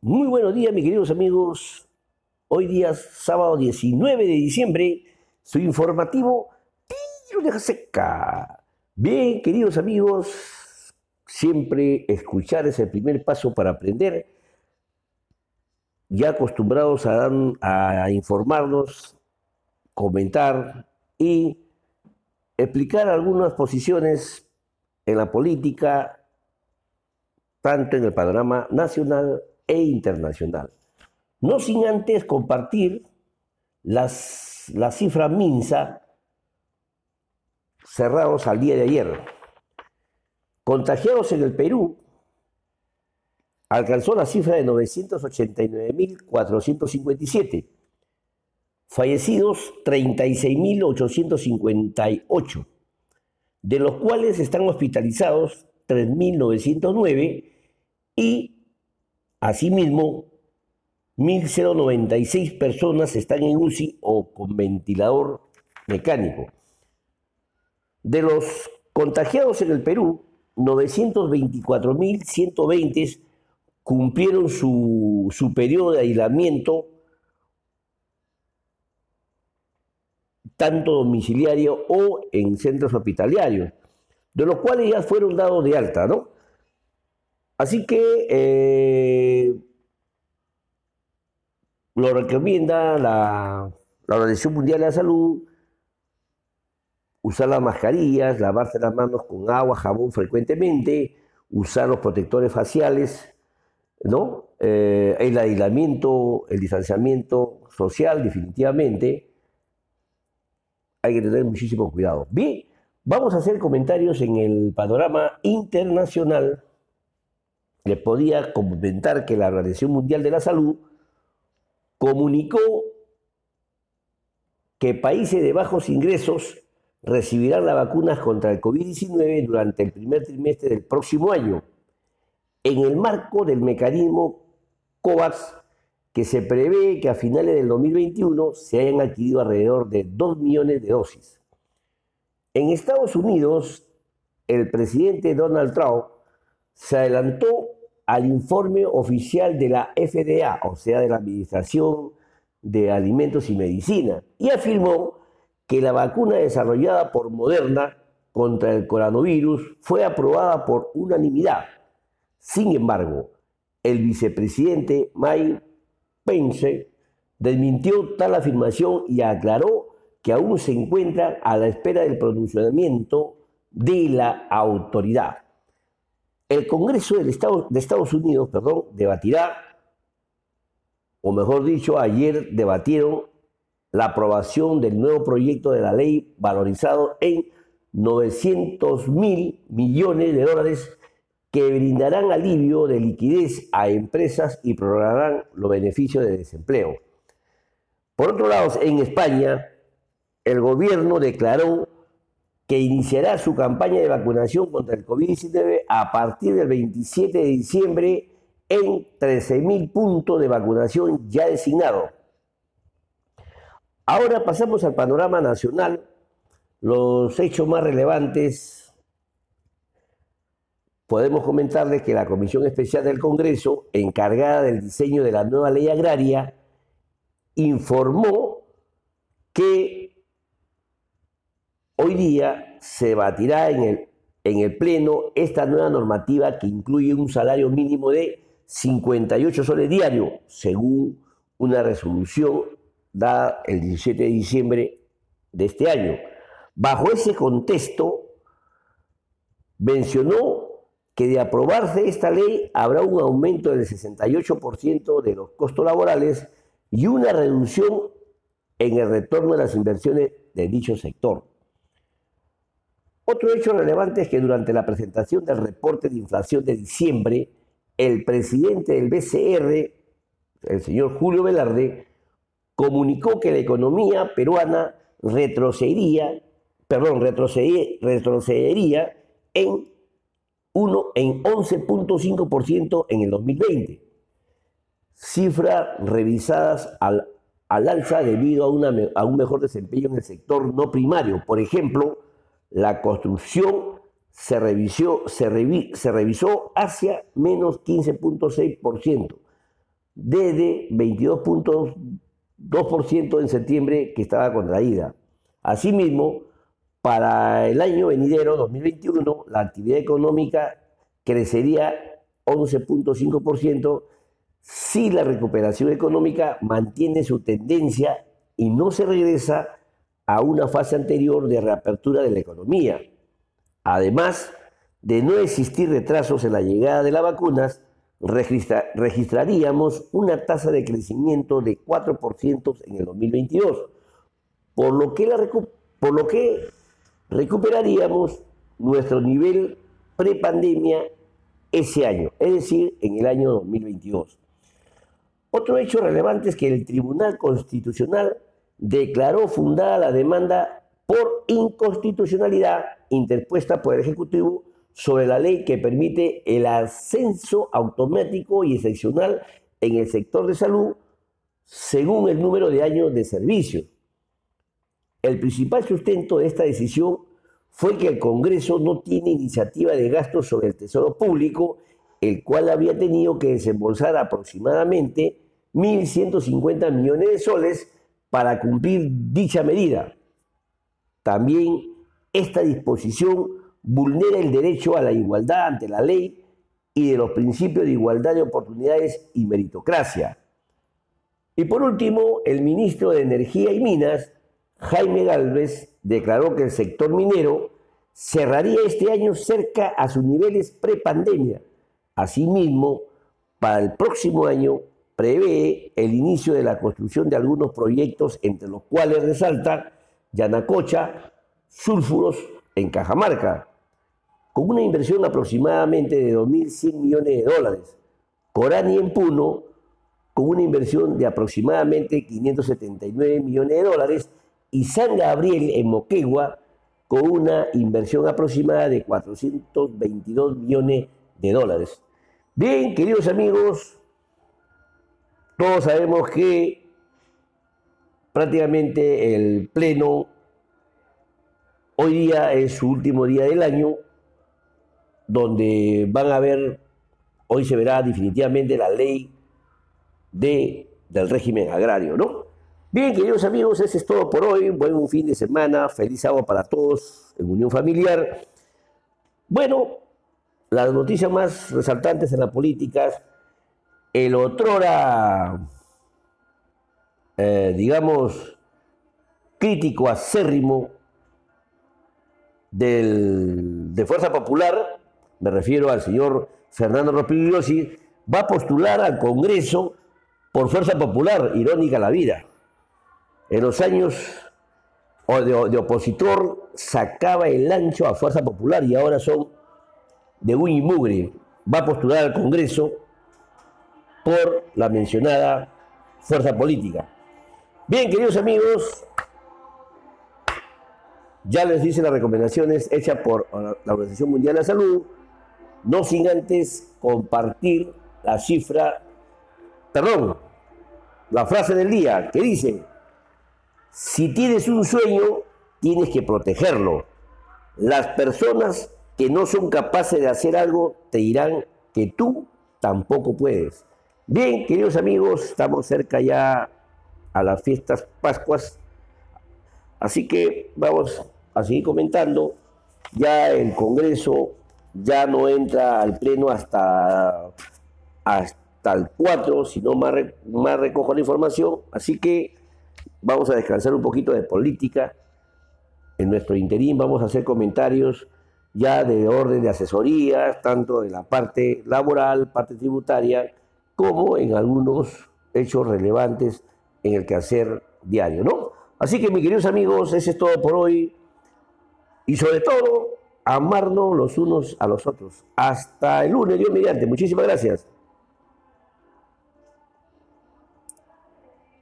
Muy buenos días, mis queridos amigos. Hoy día, sábado 19 de diciembre, su informativo Tiro de Seca. Bien, queridos amigos, siempre escuchar es el primer paso para aprender. Ya acostumbrados a, a informarnos, comentar y explicar algunas posiciones en la política, tanto en el panorama nacional e internacional. No sin antes compartir las, la cifra MINSA cerrados al día de ayer. Contagiados en el Perú, alcanzó la cifra de 989.457. Fallecidos, 36.858, de los cuales están hospitalizados 3.909 y asimismo 1.096 personas están en UCI o con ventilador mecánico. De los contagiados en el Perú, 924.120 cumplieron su, su periodo de aislamiento tanto domiciliario o en centros hospitalarios, de los cuales ya fueron dados de alta, ¿no? Así que eh, lo recomienda la, Organización Mundial de la Salud, usar las mascarillas, lavarse las manos con agua, jabón frecuentemente, usar los protectores faciales, ¿no? Eh, el aislamiento, el distanciamiento social, definitivamente. Hay que tener muchísimo cuidado. Bien, vamos a hacer comentarios en el panorama internacional. Les podía comentar que la Organización Mundial de la Salud comunicó que países de bajos ingresos recibirán las vacunas contra el COVID-19 durante el primer trimestre del próximo año, en el marco del mecanismo COVAX, que se prevé que a finales del 2021 se hayan adquirido alrededor de 2 millones de dosis. En Estados Unidos, el presidente Donald Trump se adelantó al informe oficial de la FDA, o sea, de la Administración de Alimentos y Medicina, y afirmó que la vacuna desarrollada por Moderna contra el coronavirus fue aprobada por unanimidad. Sin embargo, el vicepresidente Mike Pence desmintió tal afirmación y aclaró que aún se encuentra a la espera del pronunciamiento de la autoridad. El Congreso de Estados Unidos perdón, debatirá, o mejor dicho, ayer debatieron la aprobación del nuevo proyecto de la ley valorizado en 900 mil millones de dólares que brindarán alivio de liquidez a empresas y programarán los beneficios de desempleo. Por otro lado, en España, el gobierno declaró que iniciará su campaña de vacunación contra el COVID-19 a partir del 27 de diciembre en 13.000 puntos de vacunación ya designados Ahora pasamos al panorama nacional. Los hechos más relevantes, podemos comentarles que la Comisión Especial del Congreso, encargada del diseño de la nueva ley agraria, informó que hoy día se batirá en el, en el Pleno esta nueva normativa que incluye un salario mínimo de 58 soles diarios, según una resolución dada el 17 de diciembre de este año. Bajo ese contexto, mencionó que de aprobarse esta ley habrá un aumento del 68% de los costos laborales y una reducción en el retorno de las inversiones de dicho sector. Otro hecho relevante es que durante la presentación del reporte de inflación de diciembre, el presidente del BCR, el señor Julio Velarde, comunicó que la economía peruana retrocedería, perdón, retrocedería, en, en 11.5% en el 2020, cifras revisadas al, alza debido a un mejor desempeño en el sector no primario. Por ejemplo, la construcción se, revisó, se, revisó hacia menos 15.6%, desde 22.2% en septiembre que estaba contraída. Asimismo, para el año venidero 2021, la actividad económica crecería 11.5% si la recuperación económica mantiene su tendencia y no se regresa a una fase anterior de reapertura de la economía. Además de no existir retrasos en la llegada de las vacunas, registraríamos una tasa de crecimiento de 4% en el 2022, por lo que, por lo que recuperaríamos nuestro nivel prepandemia ese año, es decir, en el año 2022. Otro hecho relevante es que el Tribunal Constitucional declaró fundada la demanda por inconstitucionalidad interpuesta por el Ejecutivo sobre la ley que permite el ascenso automático y excepcional en el sector de salud según el número de años de servicio. El principal sustento de esta decisión fue que el Congreso no tiene iniciativa de gasto sobre el Tesoro Público, el cual había tenido que desembolsar aproximadamente 1.150 millones de soles para cumplir dicha medida. También esta disposición vulnera el derecho a la igualdad ante la ley y de los principios de igualdad de oportunidades y meritocracia. Y por último, el ministro de Energía y Minas, Jaime Galvez, declaró que el sector minero cerraría este año cerca a sus niveles prepandemia. Asimismo, para el próximo año prevé el inicio de la construcción de algunos proyectos, entre los cuales resalta Yanacocha, Sulfuros en Cajamarca, con una inversión aproximadamente de 2.100 millones de dólares. Corani en Puno, con una inversión de aproximadamente 579 millones de dólares, y San Gabriel en Moquegua, con una inversión aproximada de 422 millones de dólares. Bien, queridos amigos, todos sabemos que prácticamente el Pleno hoy día es su último día del año, donde van a ver, hoy se verá definitivamente la ley de, del régimen agrario, ¿no? Bien, queridos amigos, eso es todo por hoy. Buen fin de semana, feliz sábado para todos en Unión Familiar. Bueno, las noticias más resaltantes en la política el otrora, eh, digamos, crítico acérrimo del, de Fuerza Popular, me refiero al señor Fernando Rospigliosi, va a postular al Congreso por Fuerza Popular, irónica la vida. En los años de, de opositor sacaba el ancho a Fuerza Popular y ahora son de y mugre. Va a postular al Congreso por la mencionada fuerza política. Bien, queridos amigos, ya les dice las recomendaciones hechas por la Organización Mundial de la Salud, no sin antes compartir la cifra, perdón, la frase del día que dice, si tienes un sueño, tienes que protegerlo. Las personas que no son capaces de hacer algo te dirán que tú tampoco puedes. Bien, queridos amigos, estamos cerca ya a las fiestas Pascuas, así que vamos a seguir comentando. Ya el Congreso ya no entra al Pleno hasta, hasta el 4, si no más, más recojo la información, así que vamos a descansar un poquito de política. En nuestro interín vamos a hacer comentarios ya de orden de asesorías, tanto de la parte laboral, parte tributaria, como en algunos hechos relevantes en el quehacer diario, ¿no? Así que, mis queridos amigos, ese es todo por hoy. Y sobre todo, amarnos los unos a los otros. Hasta el lunes, Dios mediante. Muchísimas gracias.